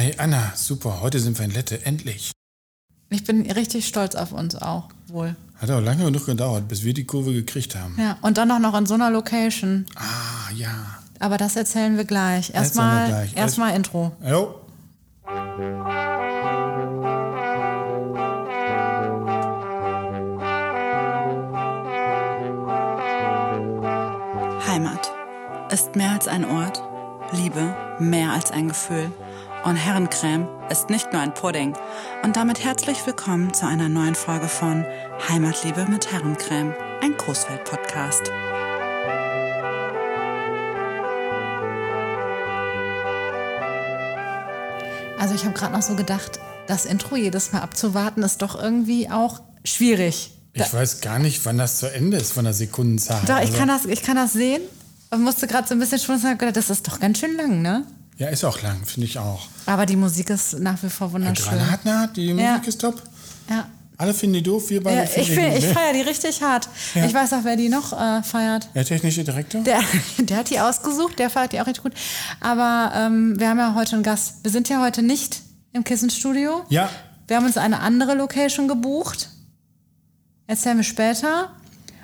Hey Anna, super, heute sind wir in Lette, endlich. Ich bin richtig stolz auf uns auch, wohl. Hat auch lange genug gedauert, bis wir die Kurve gekriegt haben. Ja, und dann auch noch in so einer Location. Ah, ja. Aber das erzählen wir gleich. Erzählen wir Erstmal gleich. erstmal Intro. Jo. Heimat ist mehr als ein Ort, Liebe mehr als ein Gefühl und Herrencreme ist nicht nur ein Pudding. Und damit herzlich willkommen zu einer neuen Folge von Heimatliebe mit Herrencreme, ein Coesfeld-Podcast. Also ich habe gerade noch so gedacht, das Intro jedes Mal abzuwarten ist doch irgendwie auch schwierig. Ich weiß gar nicht, wann das zu Ende ist von der Sekundenzahl. Doch, ich Also, kann das, ich kann das sehen. Und musste gerade so ein bisschen schmunzeln und gedacht, das ist doch ganz schön lang, ne? Ja, ist auch lang, finde ich auch. Aber die Musik ist nach wie vor wunderschön. Granatnaht, die Musik Ja. ist top. Ja. Alle finden die doof, wir beide Ja, finden ich find, ich feiere die richtig hart. Ja. Ich weiß auch, wer die noch äh, feiert. Der technische Direktor? Der, der hat die ausgesucht, der feiert die auch richtig gut. Aber ähm, wir haben ja heute einen Gast. Wir sind ja heute nicht im Kissenstudio. Ja. Wir haben uns eine andere Location gebucht. Erzählen wir später.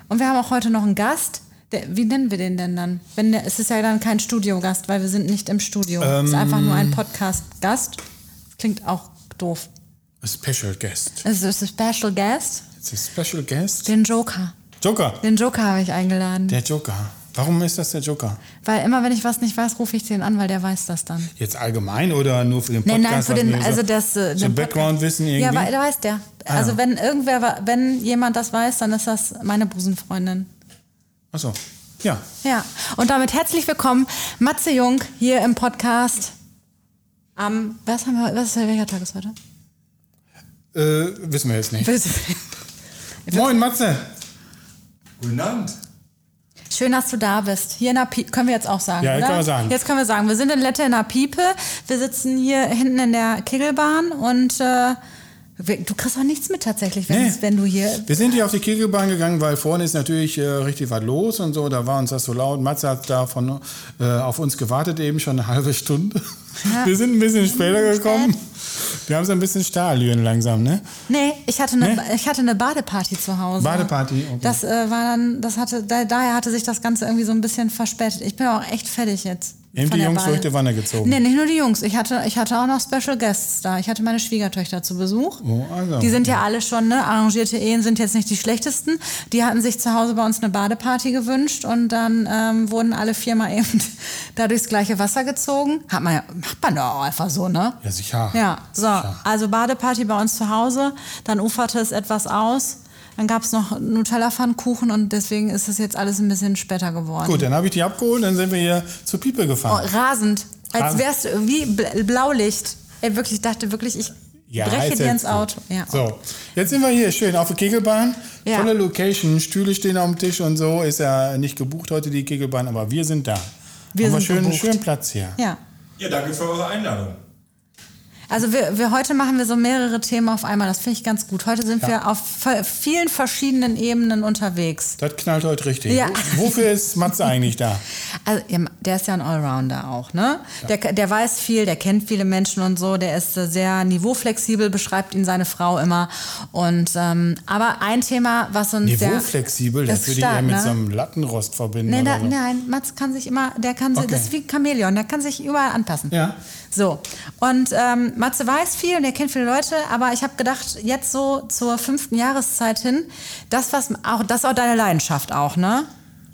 Und wir haben auch heute noch einen Gast. Der, wie nennen wir den denn dann? Wenn der, es ist ja dann kein Studiogast, weil wir sind nicht im Studio. es ist einfach nur ein Podcast-Gast. Das klingt auch doof. A special guest. Es ist ein Special Guest. It's a special guest. Den Joker. Joker. Den Joker habe ich eingeladen. Der Joker. Warum ist das der Joker? Weil immer, wenn ich was nicht weiß, rufe ich den an, weil der weiß das dann. Jetzt allgemein oder nur für den Nein, Podcast? nein, für was den, also so, das. äh, so den Background-Wissen irgendwie? Ja, weil, da weiß der. Also ja. wenn irgendwer, wenn jemand das weiß, dann ist das meine Busenfreundin. Achso. Ja. Ja. Und damit herzlich willkommen, Matze Jung, hier im Podcast. Am, was haben wir, was ist, welcher Tag ist heute? Äh, wissen wir jetzt nicht. Moin, Matze. Guten Abend. Schön, dass du da bist. Hier in der Piepe, können wir jetzt auch sagen, Ja, oder? können wir sagen. Jetzt können wir sagen, wir sind in Lette in der Piepe. Wir sitzen hier hinten in der Kegelbahn und äh, du kriegst auch nichts mit tatsächlich, wenn, Nee. wenn du hier Wir sind hier auf die Kegelbahn gegangen, weil vorne ist natürlich äh, richtig was los und so. Da war uns das so laut. Matze hat da von, äh, auf uns gewartet, eben schon eine halbe Stunde. Wir sind ein bisschen später gekommen. Wir haben so ein bisschen Stahlüren langsam, ne? Nee, ich hatte eine, Nee? ich hatte eine Badeparty zu Hause. Badeparty, okay. Das äh, war dann, das hatte, da, daher hatte sich das Ganze irgendwie so ein bisschen verspätet. Ich bin auch echt fertig jetzt. Eben die Jungs Bade. durch die Wanne gezogen. Nee, nicht nur die Jungs. Ich hatte, ich hatte auch noch Special Guests da. Ich hatte meine Schwiegertöchter zu Besuch. Oh, also. Die sind ja alle schon, ne? Arrangierte Ehen sind jetzt nicht die schlechtesten. Die hatten sich zu Hause bei uns eine Badeparty gewünscht und dann ähm, wurden alle viermal eben da durchs gleiche Wasser gezogen. Hat man ja, macht man doch auch einfach so, ne? Ja, sicher. Ja, so, Sicher. also Badeparty bei uns zu Hause, dann uferte es etwas aus, dann gab es noch Nutella-Pfannkuchen und deswegen ist es jetzt alles ein bisschen später geworden. Gut, dann habe ich die abgeholt, dann sind wir hier zur Piepe Oh, gefahren. rasend, als wärst du wie Bl- Blaulicht. Ey, wirklich, ich dachte wirklich, ich breche ist dir ins Auto. Ja. So, jetzt sind wir hier schön auf der Kegelbahn. Ja. Tolle Location, Stühle stehen auf dem Tisch und so. Ist ja nicht gebucht heute die Kegelbahn, aber wir sind da. Wir Haben wir sind schön, gebucht. schön Platz hier. ja. Ja, danke für eure Einladung. Also wir, wir heute machen wir so mehrere Themen auf einmal. Das finde ich ganz gut. Heute sind Ja. wir auf vielen verschiedenen Ebenen unterwegs. Das knallt heute richtig. Ja. Wo- Wofür ist Matze eigentlich da? Also, ja, der ist ja ein Allrounder auch, ne? Der, der weiß viel, der kennt viele Menschen und so, der ist äh, sehr niveauflexibel, beschreibt ihn seine Frau immer. Und ähm, aber ein Thema, was uns sehr Niveauflexibel, das, würde ich eher mit ne? so einem Lattenrost verbinden. Nee, da, so. nein, Mats kann sich immer, der kann sich, Okay. das ist wie ein Chamäleon, der kann sich überall anpassen. Ja. So, und ähm, Matze weiß viel und er kennt viele Leute, aber ich habe gedacht, jetzt so zur fünften Jahreszeit hin, das was auch, das ist auch deine Leidenschaft auch, ne?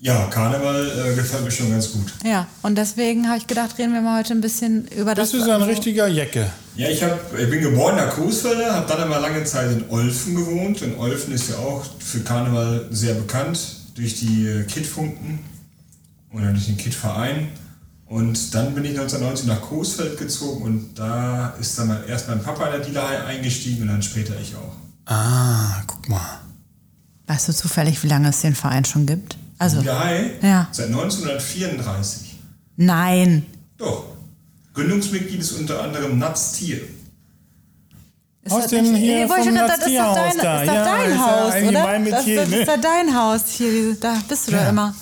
Ja, Karneval äh, gefällt mir schon ganz gut. Ja, und deswegen habe ich gedacht, reden wir mal heute ein bisschen über das. Du so ein richtiger Jecke? Ja, ich, hab, ich bin geborener Coesfelder, habe dann immer lange Zeit in Olfen gewohnt. Und Olfen ist ja auch für Karneval sehr bekannt durch die äh, Kidfunken oder durch den Kidverein. Und dann bin ich 1990 nach Coesfeld gezogen und da ist dann mal erst mein Papa in der Dealerei eingestiegen und dann später ich auch. Ah, guck mal. Weißt du zufällig, wie lange es den Verein schon gibt? Also, Dealerei? Ja. Seit 1934. nein. Doch. Gründungsmitglied ist unter anderem Natz Tier. Ist Aus das dem hier Nee, vom ich- das ist doch dein, da. ist doch Ja, dein ist ja Haus, oder? mein das, Metier, das ne? ist ja dein Haus hier. Da bist du doch immer.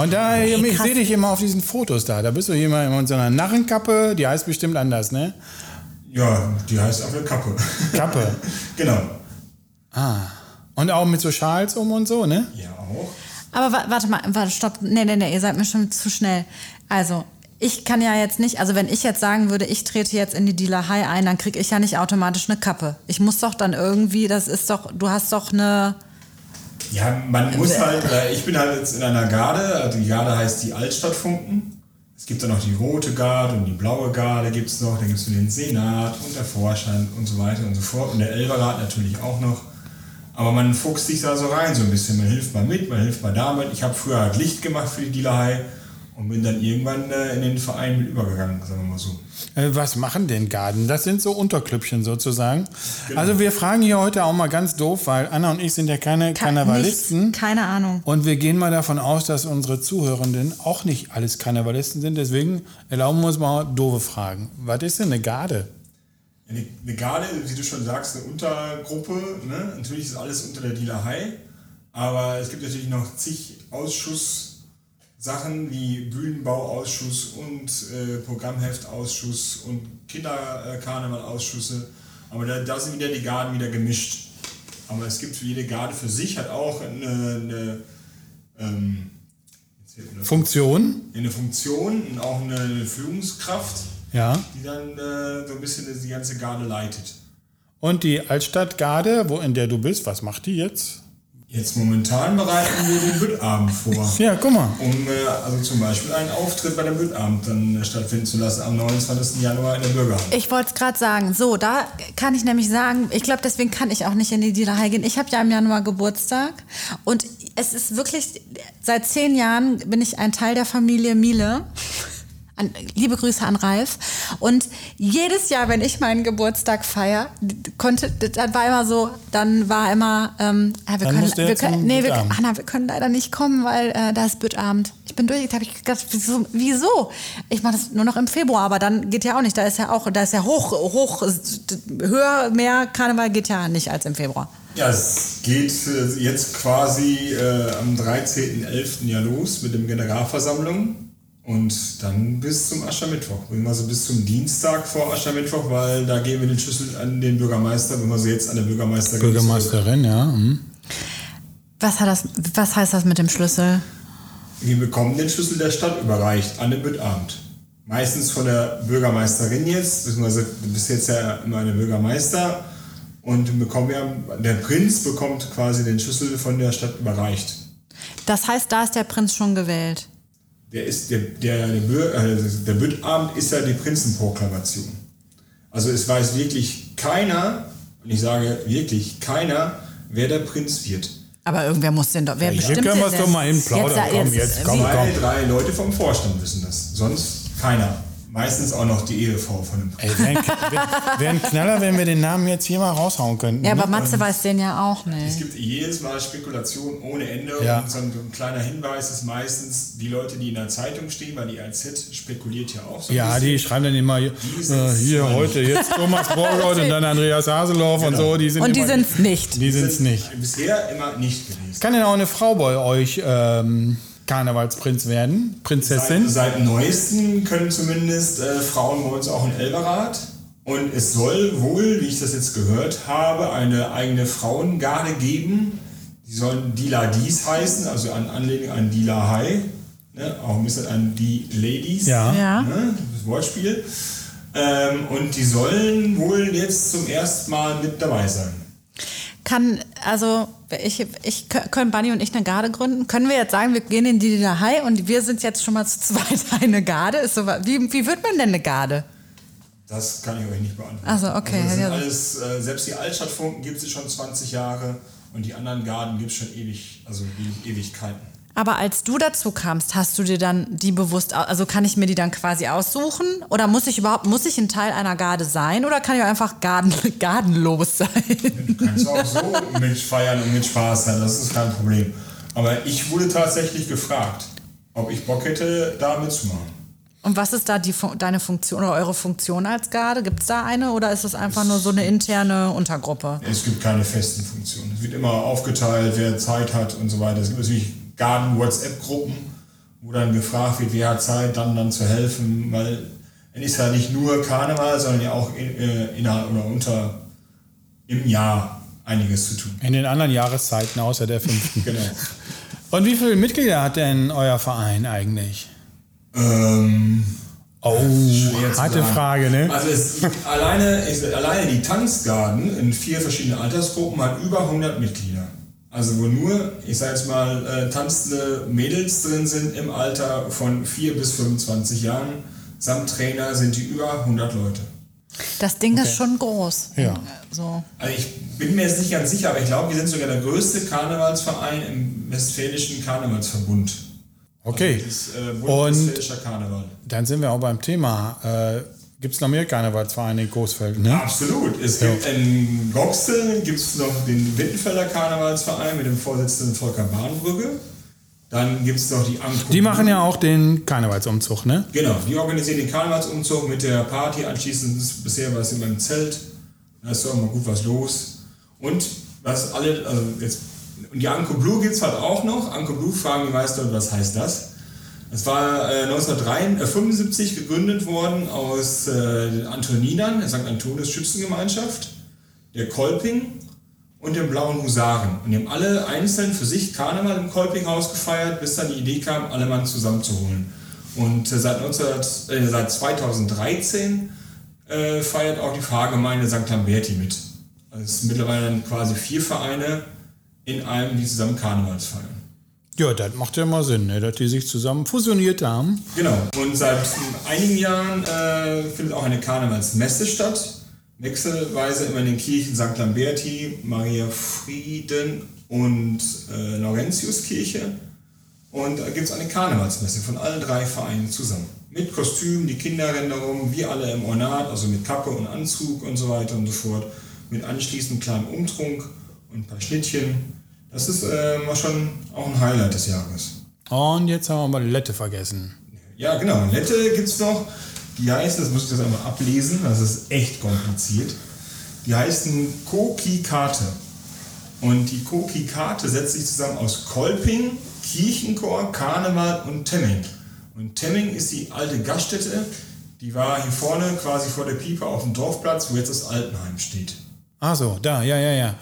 Und da, ich krass. sehe dich immer auf diesen Fotos da. Da bist du immer in so einer Narrenkappe, die heißt bestimmt anders, ne? Ja, die heißt einfach eine Kappe. Kappe. genau. Ah. Und auch mit so Schals um und so, ne? Ja, auch. Aber wa warte mal, warte, stopp. Nee, nee, nee, ihr seid mir schon zu schnell. Also, ich kann ja jetzt nicht, also wenn ich jetzt sagen würde, ich trete jetzt in die Dealerei ein, dann kriege ich ja nicht automatisch eine Kappe. Ich muss doch dann irgendwie, das ist doch, du hast doch eine. Ja, man muss halt, äh, ich bin halt jetzt in einer Garde, also die Garde heißt die Altstadtfunken. Es gibt dann noch die rote Garde und die blaue Garde gibt es noch, dann gibt es den Senat und der Vorstand und so weiter und so fort und der Elberrat natürlich auch noch. Aber man fuchst sich da so rein so ein bisschen, man hilft mal mit, man hilft mal damit. Ich habe früher halt Licht gemacht für die Dealerei und bin dann irgendwann äh, in den Verein mit übergegangen, sagen wir mal so. Äh, Was machen denn Garden? Das sind so Unterklüppchen sozusagen. Also wir fragen hier heute auch mal ganz doof, weil Anna und ich sind ja keine Karnevalisten. Nichts, keine Ahnung. Und wir gehen mal davon aus, dass unsere Zuhörenden auch nicht alles Karnevalisten sind. Deswegen erlauben wir uns mal doofe Fragen. Was ist denn eine Garde? Eine, eine Garde, wie du schon sagst, eine Untergruppe. Ne? Natürlich ist alles unter der Dealerei, aber es gibt natürlich noch zig Ausschusssachen wie Bühnenbauausschuss und äh, Programmheftausschuss und Kinderkarnevalausschüsse. Aber da, da sind wieder die Garden wieder gemischt. Aber es gibt für jede Garde für sich hat auch eine, eine, ähm, Funktion? eine Funktion und auch eine Führungskraft, Ja. die dann äh, so ein bisschen die ganze Garde leitet. Und die Altstadtgarde, wo in der du bist, was macht die jetzt? Jetzt momentan bereiten wir den Büttabend vor. Ja, guck mal. Um äh, also zum Beispiel einen Auftritt bei dem Büttabend dann äh, stattfinden zu lassen am 29. Januar in der Bürgerhalle. Ich wollte es gerade sagen. So, da kann ich nämlich sagen, ich glaube, deswegen kann ich auch nicht in die Dealerei gehen. Ich habe ja im Januar Geburtstag und es ist wirklich, seit zehn Jahren bin ich ein Teil der Familie Miele. An, liebe Grüße an Ralf. Und jedes Jahr, wenn ich meinen Geburtstag feier, konnte, das war immer so, dann war immer, ähm, ja, wir Dann können, wir können, nee, wir. Anna, wir können leider nicht kommen, weil äh, da ist Büttabend. Ich bin durch, da habe ich gedacht, wieso, wieso? Ich mache das nur noch im Februar, aber dann geht ja auch nicht. Da ist ja auch, da ist ja hoch, hoch, höher, mehr Karneval geht ja nicht als im Februar. Ja, es geht jetzt quasi äh, am 13.11. ja los mit dem Generalversammlung und dann bis zum Aschermittwoch. Also bis zum Dienstag vor Aschermittwoch, weil da geben wir den Schlüssel an den Bürgermeister, wenn wir sie jetzt an der Bürgermeisterin zurück- Bürgermeisterin, ja. hm. Was, hat das, was heißt das mit dem Schlüssel? Wir bekommen den Schlüssel der Stadt überreicht an den Büttabend. Meistens von der Bürgermeisterin jetzt, beziehungsweise du bist jetzt ja immer der Bürgermeister und bekommen ja, der Prinz bekommt quasi den Schlüssel von der Stadt überreicht. Das heißt, da ist der Prinz schon gewählt. Der ist der, der, der, äh, der Büttabend ist ja die Prinzenproklamation. Also es weiß wirklich keiner, und ich sage wirklich keiner, wer der Prinz wird. Aber irgendwer muss den doch. Wer Hier bestimmt können wir denn es doch mal hin plaudern. Jetzt, komm, jetzt, jetzt, komm, komm. Zwei, drei Leute vom Vorstand wissen das. Sonst keiner. Meistens auch noch die Ehefrau von dem. Ey, wäre ein, wär ein Knaller, wenn wir den Namen jetzt hier mal raushauen könnten. Ja, ne? aber Matze weiß den ja auch Es nicht. gibt jedes Mal Spekulation ohne Ende Ja. und so ein, so ein kleiner Hinweis ist meistens die Leute, die in der Zeitung stehen, weil die AZ spekuliert ja auch so Ja, bisschen. die schreiben dann immer, äh, hier heute, jetzt Thomas Borgott und dann Andreas Haseloff und so. Die sind Und die immer- sind's nicht. Die sind's nicht. Bisher immer nicht gewesen. Kann denn auch eine Frau bei euch ähm, Karnevalsprinz werden? Prinzessin? Seit, seit neuestem können zumindest äh, Frauen bei uns auch in Elberat. Und es soll wohl, wie ich das jetzt gehört habe, eine eigene Frauengarde geben. Die sollen Dila Dies heißen, also an Anlehnung an Dila High. Ne? Auch ein bisschen an die Ladies. Ja. Ja. Ne? Das Wortspiel. Ähm, und die sollen wohl jetzt zum ersten Mal mit dabei sein. Kann, also, ich, ich, können Bunny und ich eine Garde gründen? Können wir jetzt sagen, wir gehen in die Dealerei und wir sind jetzt schon mal zu zweit eine Garde? Ist so, wie, wie wird man denn eine Garde? Das kann ich euch nicht beantworten. Ach so, okay. Also Ja. alles, äh, selbst die Altstadtfunken gibt es schon 20 Jahre und die anderen Garden gibt es schon ewig, also Ewigkeiten. Aber als du dazu kamst, hast du dir dann die bewusst, also kann ich mir die dann quasi aussuchen? Oder muss ich überhaupt, muss ich ein Teil einer Garde sein? Oder kann ich auch einfach garden, gardenlos sein? Du kannst auch so mitfeiern und mit Spaß haben, das ist kein Problem. Aber ich wurde tatsächlich gefragt, ob ich Bock hätte, da mitzumachen. Und was ist da die, deine Funktion oder eure Funktion als Garde? Gibt es da eine oder ist es einfach nur so eine interne Untergruppe? Es gibt keine festen Funktionen. Es wird immer aufgeteilt, wer Zeit hat und so weiter. Es gibt natürlich Garden-WhatsApp-Gruppen, wo dann gefragt wird, wer hat Zeit, dann, dann zu helfen, weil dann ist ja nicht nur Karneval, sondern ja auch in, äh, innerhalb oder unter im Jahr einiges zu tun. In den anderen Jahreszeiten außer der fünften. Genau. Und wie viele Mitglieder hat denn euer Verein eigentlich? Ähm, Oh, harte. Frage, ne? Also es, alleine, ich, alleine die Tanzgarden in vier verschiedenen Altersgruppen hat über 100 Mitglieder. Also wo nur, ich sag jetzt mal, äh, tanzende Mädels drin sind im Alter von 4 bis 25 Jahren. Samt Trainer sind die über 100 Leute. Das Ding ist schon groß. Ja. So. Also ich bin mir jetzt nicht ganz sicher, aber ich glaube, wir sind sogar der größte Karnevalsverein im Westfälischen Karnevalsverbund. Okay. Also das ist, äh, Und Westfälischer Karneval. dann sind wir auch beim Thema. Äh, Gibt es noch mehr Karnevalsvereine in Coesfeld, ne? Absolut. Es gibt in Goxel gibt's noch den Wittenfelder Karnevalsverein mit dem Vorsitzenden Volker Bahnbrücke. Dann gibt es noch die Anko. Die machen ja auch den Karnevalsumzug, ne? Genau, die organisieren den Karnevalsumzug mit der Party anschließend. Bisher war es immer im Zelt. Da ist doch immer gut was los. Und was alle, also jetzt, und die Anko Blue gibt es halt auch noch. Anko Blue fragen die meisten, was heißt das? Es war äh, 1975 gegründet worden aus äh, den Antoninern, der St. Antonius Schützengemeinschaft, der Kolping und den Blauen Husaren. Und die haben alle einzeln für sich Karneval im Kolpinghaus gefeiert, bis dann die Idee kam, alle Mann zusammenzuholen. Und äh, seit, 19, äh, seit 2013 äh, feiert auch die Pfarrgemeinde St. Lamberti mit. Also es sind mittlerweile quasi vier Vereine in einem, die zusammen Karnevals feiern. Ja, das macht ja mal Sinn, ne? dass die sich zusammen fusioniert haben. Genau. Und seit einigen Jahren äh, findet auch eine Karnevalsmesse statt. Wechselweise immer in den Kirchen St. Lamberti, Maria Frieden und äh, Laurentiuskirche. Und da gibt es eine Karnevalsmesse von allen drei Vereinen zusammen. Mit Kostüm, die Kinder wir alle im Ornat, also mit Kappe und Anzug und so weiter und so fort. Mit anschließend kleinem Umtrunk und ein paar Schnittchen. Das ist äh, mal schon auch ein Highlight des Jahres. Und jetzt haben wir mal Lette vergessen. Ja, genau. Lette gibt es noch. Die heißen, das muss ich jetzt einmal ablesen, das ist echt kompliziert. Die heißen Koki-Karte. Und die Koki-Karte setzt sich zusammen aus Kolping, Kirchenchor, Karneval und Temming. Und Temming ist die alte Gaststätte, die war hier vorne quasi vor der Piepe auf dem Dorfplatz, wo jetzt das Altenheim steht. Ach so, da, ja, ja, ja.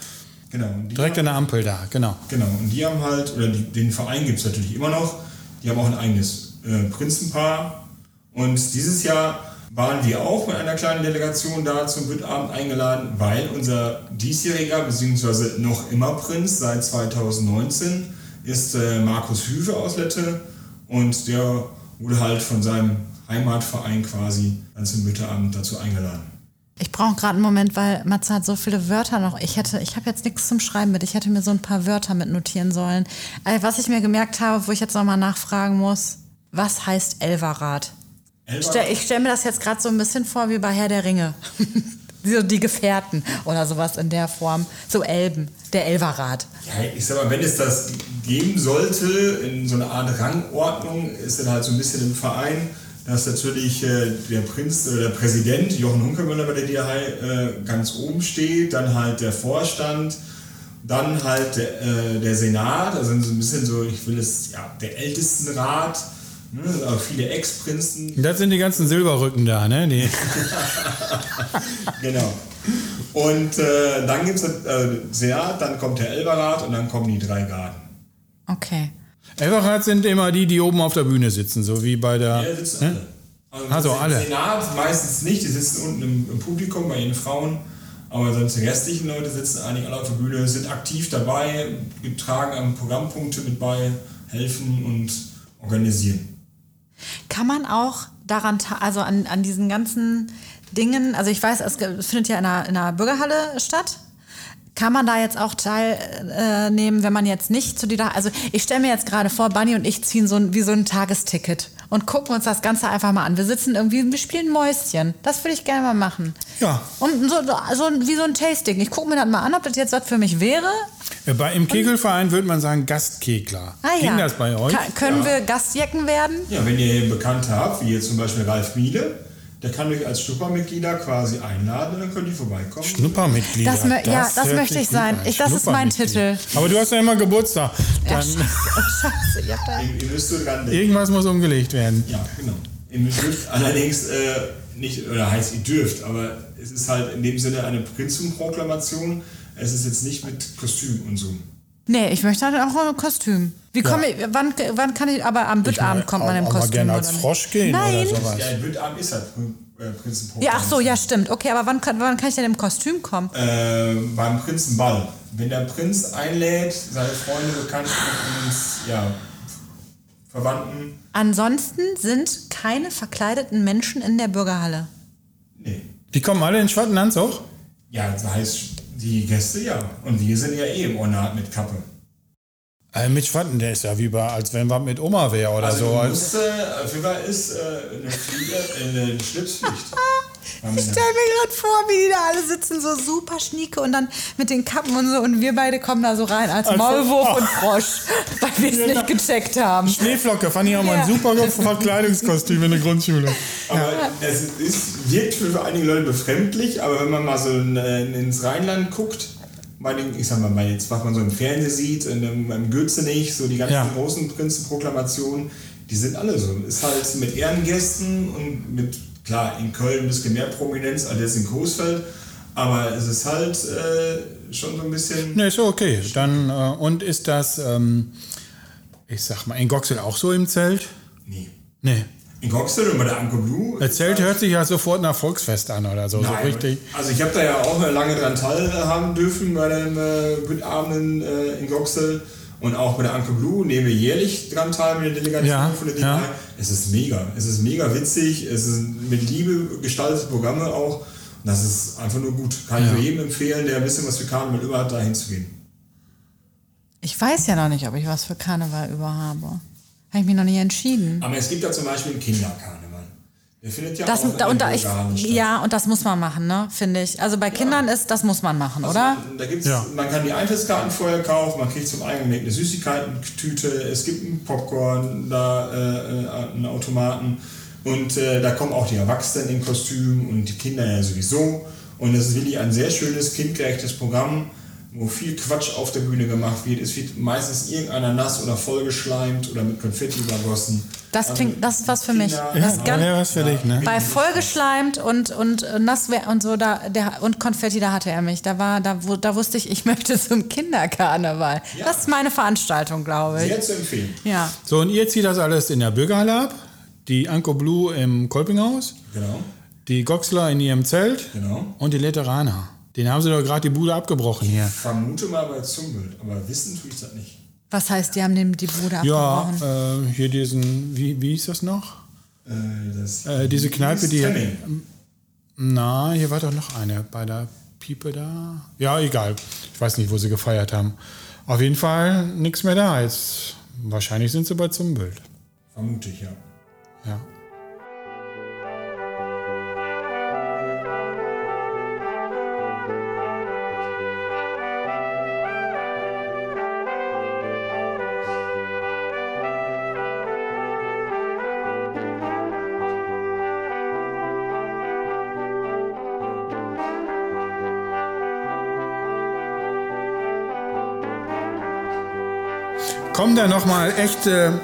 Genau. Direkt an der Ampel da, genau. Genau, und die haben halt, oder die, den Verein gibt es natürlich immer noch, die haben auch ein eigenes äh, Prinzenpaar. Und dieses Jahr waren wir auch mit einer kleinen Delegation da zum Büttabend eingeladen, weil unser diesjähriger, beziehungsweise noch immer Prinz seit 2019 ist äh, Markus Hüve aus Lette und der wurde halt von seinem Heimatverein quasi dann zum Büttabend dazu eingeladen. Ich brauche gerade einen Moment, weil Matze hat so viele Wörter noch. Ich hätte, ich habe jetzt nichts zum Schreiben mit. Ich hätte mir so ein paar Wörter mit notieren sollen. Äh, was ich mir gemerkt habe, wo ich jetzt nochmal nachfragen muss, was heißt Elverrad? Stell, ich stelle mir das jetzt gerade so ein bisschen vor wie bei Herr der Ringe. so die Gefährten oder sowas in der Form. So Elben, der Elverrad. Ja, ich sag mal, wenn es das geben sollte, in so einer Art Rangordnung, ist dann halt so ein bisschen im Verein, dass natürlich äh, der Prinz oder der Präsident, Jochen Hunkemöller bei der DHI, äh, ganz oben steht, dann halt der Vorstand, dann halt der, äh, der Senat, also so ein bisschen so, ich will es, ja, der Ältestenrat, ne, also viele Ex-Prinzen. Das sind die ganzen Silberrücken da, ne? Die, Genau. Und äh, dann gibt es äh, Senat, dann kommt der Elberrat und dann kommen die drei Garden. Okay. Elverrad sind immer die, die oben auf der Bühne sitzen, so wie bei der. Ja, sitzen ne? alle. Also, Also alle. Senat meistens nicht, die sitzen unten im, im Publikum bei den Frauen. Aber sonst die restlichen Leute sitzen eigentlich alle auf der Bühne, sind aktiv dabei, tragen am Programmpunkte mit bei, helfen und organisieren. Kann man auch daran, also an, an diesen ganzen Dingen, also ich weiß, es findet ja in einer, in einer Bürgerhalle statt. Kann man da jetzt auch teilnehmen, äh, wenn man jetzt nicht zu dieser, also ich stelle mir jetzt gerade vor, Bunny und ich ziehen so ein, wie so ein Tagesticket und gucken uns das Ganze einfach mal an. Wir sitzen irgendwie, wir spielen Mäuschen. Das würde ich gerne mal machen. Ja. Und so, so wie so ein Tasting. Ich gucke mir das mal an, ob das jetzt was für mich wäre. Äh, Bei, Im Kegelverein würde man sagen Gastkegler. Ah ja. Ging das bei euch? Ka können wir Gastjecken werden? Ja, wenn ihr Bekannte habt, wie jetzt zum Beispiel Ralf Miele, der kann euch als Schnuppermitglieder quasi einladen und dann könnt ihr vorbeikommen. Schnuppermitglieder. Das mö- ja, das möchte ich sein. Ich- das ist mein. Titel. Aber du hast ja immer Geburtstag. Ja, Dann, scheiße. Oh, scheiße. Ihr habt da Ihr, ihr müsst so dran denken. irgendwas muss umgelegt werden. Ja, genau. Ihr dürft allerdings äh, nicht, oder heißt ihr dürft, aber es ist halt in dem Sinne eine Prinzenproklamation. Es ist jetzt nicht mit Kostüm und so. Nee, ich möchte halt auch ein Kostüm. Wie komme ich, wann, wann kann ich, aber am Büttabend kommt man im Kostüm. gerne als? Frosch gehen Nein. oder sowas. Ja, ein Bündabend ist halt äh, Prinzenproklamation. Ja, ach so, ja, stimmt. Okay, aber wann, kann- wann kann ich denn im Kostüm kommen? Äh, beim Prinzenball. Wenn der Prinz einlädt, seine Freunde, Bekannten und ja, Verwandten. Ansonsten sind keine verkleideten Menschen in der Bürgerhalle. Nee. Die kommen alle in schwarzen Anzug? Ja, das heißt, die Gäste ja. Und wir sind ja eh im Ornat mit Kappe. Äh, mit Schwatten, der ist ja wie bei, als wenn was mit Oma wäre oder Also so. du musst, äh, auf jeden Fall ist äh, eine, Fliege, eine Schlipspflicht. Ich stell mir gerade vor, wie die da alle sitzen, so super schnieke und dann mit den Kappen und so und wir beide kommen da so rein als Als- Maulwurf Oh. und Frosch, weil wir es nicht gecheckt haben. Schneeflocke fand ich auch mal ein super Verkleidungskostüm in der Grundschule. Aber es ist, wirkt für einige Leute befremdlich, aber wenn man mal so in, ins Rheinland guckt, den, ich sag mal, jetzt, was man so im Fernsehen sieht, in dem, im Gürzenich, so die ganzen Ja. großen Prinzenproklamationen, die sind alle so. Ist halt mit Ehrengästen und mit, klar, in Köln ein bisschen mehr Prominenz als jetzt in Coesfeld, aber es ist halt äh, schon so ein bisschen. Ne, ist so okay. Dann, äh, und ist das, ähm, ich sag mal, in Goxel auch so im Zelt? Nee. Nee. In Goxel und bei der Anko Blue. Das Zelt hört sich ja sofort nach Volksfest an oder so. so Nein, richtig. Also ich habe da ja auch lange dran teilhaben dürfen bei den äh, Bündabenden äh, in Goxel und auch bei der Anke Blue nehmen wir jährlich dran teil mit der Delegation Ja, von der ja. DDR. Es ist mega. Es ist mega witzig. Es sind mit Liebe gestaltete Programme auch. Und das ist einfach nur gut. Kann ich Ja. nur jedem empfehlen, der ein bisschen was für Karneval über hat, da hinzugehen. Ich weiß ja noch nicht, ob ich was für Karneval über habe. Habe ich mich noch nicht entschieden. Aber es gibt ja zum Beispiel einen Kinderkarneval. Der findet ja Das, auch da, in und da ich, ja, und das muss man machen, ne, finde ich. Also bei Kindern ist, das muss man machen, oder? Also, Da gibt's, Ja. Man kann die Eintrittskarten vorher kaufen, man kriegt zum eigenen eine Süßigkeiten-Tüte, es gibt einen Popcorn, da äh, äh, einen Automaten und äh, da kommen auch die Erwachsenen in Kostüm und die Kinder ja sowieso. Und es ist wirklich ein sehr schönes, kindgerechtes Programm, wo viel Quatsch auf der Bühne gemacht wird. Es wird meistens irgendeiner nass oder vollgeschleimt oder mit Konfetti übergossen. Das Also klingt- das ist was für mich. Das ist Ja, ganz- wäre was für dich, ne? Bei vollgeschleimt und, und nass und so, da, der, und Konfetti, da hatte er mich. Da, war, da, wo, da wusste ich, ich möchte zum Kinderkarneval. Ja. Das ist meine Veranstaltung, glaube ich. Sehr zu empfehlen. Ja. So, und ihr zieht das alles in der Bürgerhalle ab? Die Anko Blue im Kolpinghaus? Genau, Die Goxler in ihrem Zelt? genau. Und die Leteraner. Den haben sie doch gerade die Bude abgebrochen hier. Vermute mal bei Zumbild, aber wissen tue ich das nicht. Was heißt, die haben dem die Bude Ja, abgebrochen? äh, hier diesen, wie, wie hieß das noch? Äh, das Äh, diese Kneipe, die- Stemming. Na, hier war doch noch eine bei der Piepe da. Ja, egal. Ich weiß nicht, wo sie gefeiert haben. Auf jeden Fall nichts mehr da. Jetzt, wahrscheinlich sind sie bei Zumbild. Vermute ich, ja. Ja. Kommen da nochmal echte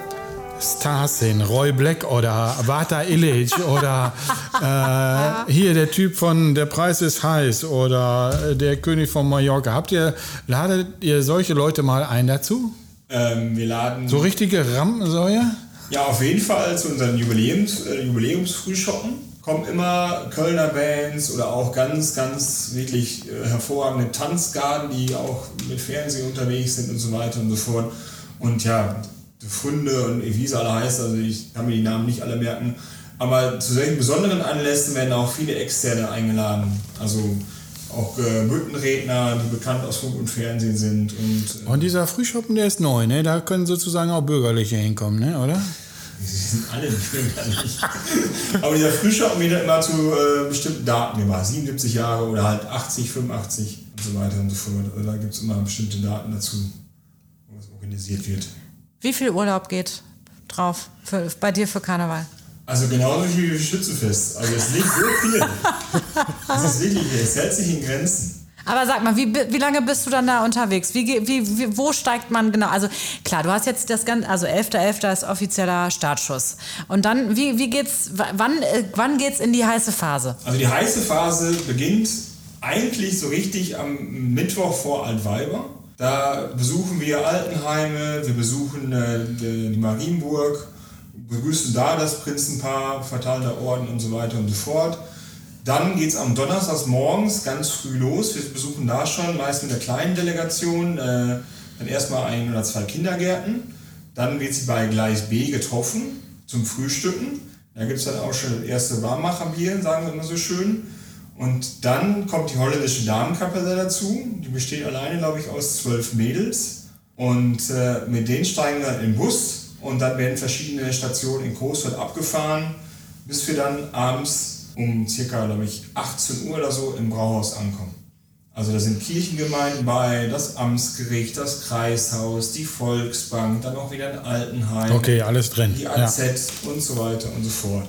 Stars hin? Roy Black oder Vata Illich oder äh, hier der Typ von Der Preis ist heiß oder äh, der König von Mallorca. Habt ihr, ladet ihr solche Leute mal ein dazu? Ähm, wir laden So richtige Rampensäue? ja auf jeden Fall zu unseren Jubiläums, äh, Jubiläumsfrühschoppen. Kommen immer Kölner Bands oder auch ganz, ganz wirklich äh, hervorragende Tanzgarden, die auch mit Fernsehen unterwegs sind und so weiter und so fort. Und ja, die Funde und wie sie alle heißen, also ich kann mir die Namen nicht alle merken. Aber zu solchen besonderen Anlässen werden auch viele Externe eingeladen. Also auch äh, die bekannt aus Funk und Fernsehen sind. Und, äh, Und dieser Frühschoppen, der ist neu, ne? Da können sozusagen auch Bürgerliche hinkommen, ne? Oder? Sie sind alle bürgerlich. Aber dieser Frühschoppen wird immer zu äh, bestimmten Daten gemacht. 77 Jahre oder halt 80, 85 und so weiter und so fort. Also da gibt es immer bestimmte Daten dazu, es organisiert wird. Wie viel Urlaub geht drauf für, bei dir für Karneval? Also genauso viel wie Schützenfest. Also es nicht so viel. Es ist wirklich, es hält sich in Grenzen. Aber sag mal, wie, wie lange bist du dann da unterwegs? Wie, wie, wie, wo steigt man genau? Also klar, du hast jetzt das ganze, also 11.11. .11. ist offizieller Startschuss. Und dann, wie, wie geht's, wann, äh, wann geht's in die heiße Phase? Also die heiße Phase beginnt eigentlich so richtig am Mittwoch vor Altweiber. Da besuchen wir Altenheime, wir besuchen äh, die Marienburg, begrüßen da das Prinzenpaar, verteilen da Orden und so weiter und so fort. Dann geht es am Donnerstag morgens ganz früh los. Wir besuchen da schon, meist mit der kleinen Delegation, äh, dann erstmal ein oder zwei Kindergärten. Dann wird sie bei Gleis B getroffen zum Frühstücken. Da gibt es dann auch schon das erste Warmmacherbier, sagen wir immer so schön. Und dann kommt die holländische Damenkapelle dazu. Die besteht alleine, glaube ich, aus zwölf Mädels. Und äh, mit denen steigen wir in den Bus und dann werden verschiedene Stationen in Coesfeld abgefahren, bis wir dann abends um circa, glaube ich, 18 Uhr oder so im Brauhaus ankommen. Also da sind Kirchengemeinden bei, das Amtsgericht, das Kreishaus, die Volksbank, dann auch wieder ein Altenheim. Okay, alles drin. Die AZ ja. und so weiter und so fort.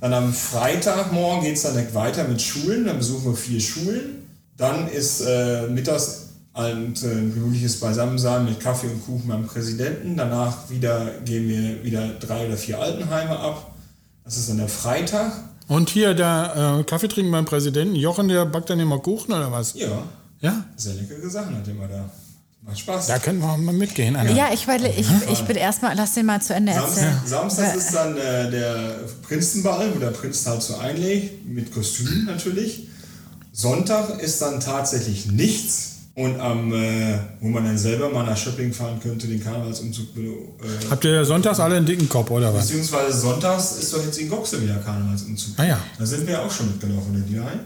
Dann am Freitagmorgen geht es dann direkt weiter mit Schulen. Dann besuchen wir vier Schulen. Dann ist äh, mittags ein äh, gemütliches Beisammensein mit Kaffee und Kuchen beim Präsidenten. Danach wieder gehen wir wieder drei oder vier Altenheime ab. Das ist dann der Freitag. Und hier der äh, Kaffee trinken beim Präsidenten, Jochen, der backt dann immer Kuchen oder was? Ja. Ja? Sehr leckere Sachen hat immer da. Macht Spaß. Da können wir mal mitgehen. Anna. Ja, ich, weil, ich, ich bin erstmal, lass den mal zu Ende erzählen. Samstag, Samstag ist dann äh, der Prinzenball, wo der Prinz halt so einlegt, mit Kostüm natürlich. Sonntag ist dann tatsächlich nichts. Und am, äh, wo man dann selber mal nach Schöppling fahren könnte, den Karnevalsumzug. Äh, Habt ihr sonntags alle einen dicken Kopf, oder was? Beziehungsweise sonntags ist doch jetzt in Goxel wieder Karnevalsumzug. Ah ja. Da sind wir auch schon mitgelaufen in die Reihe.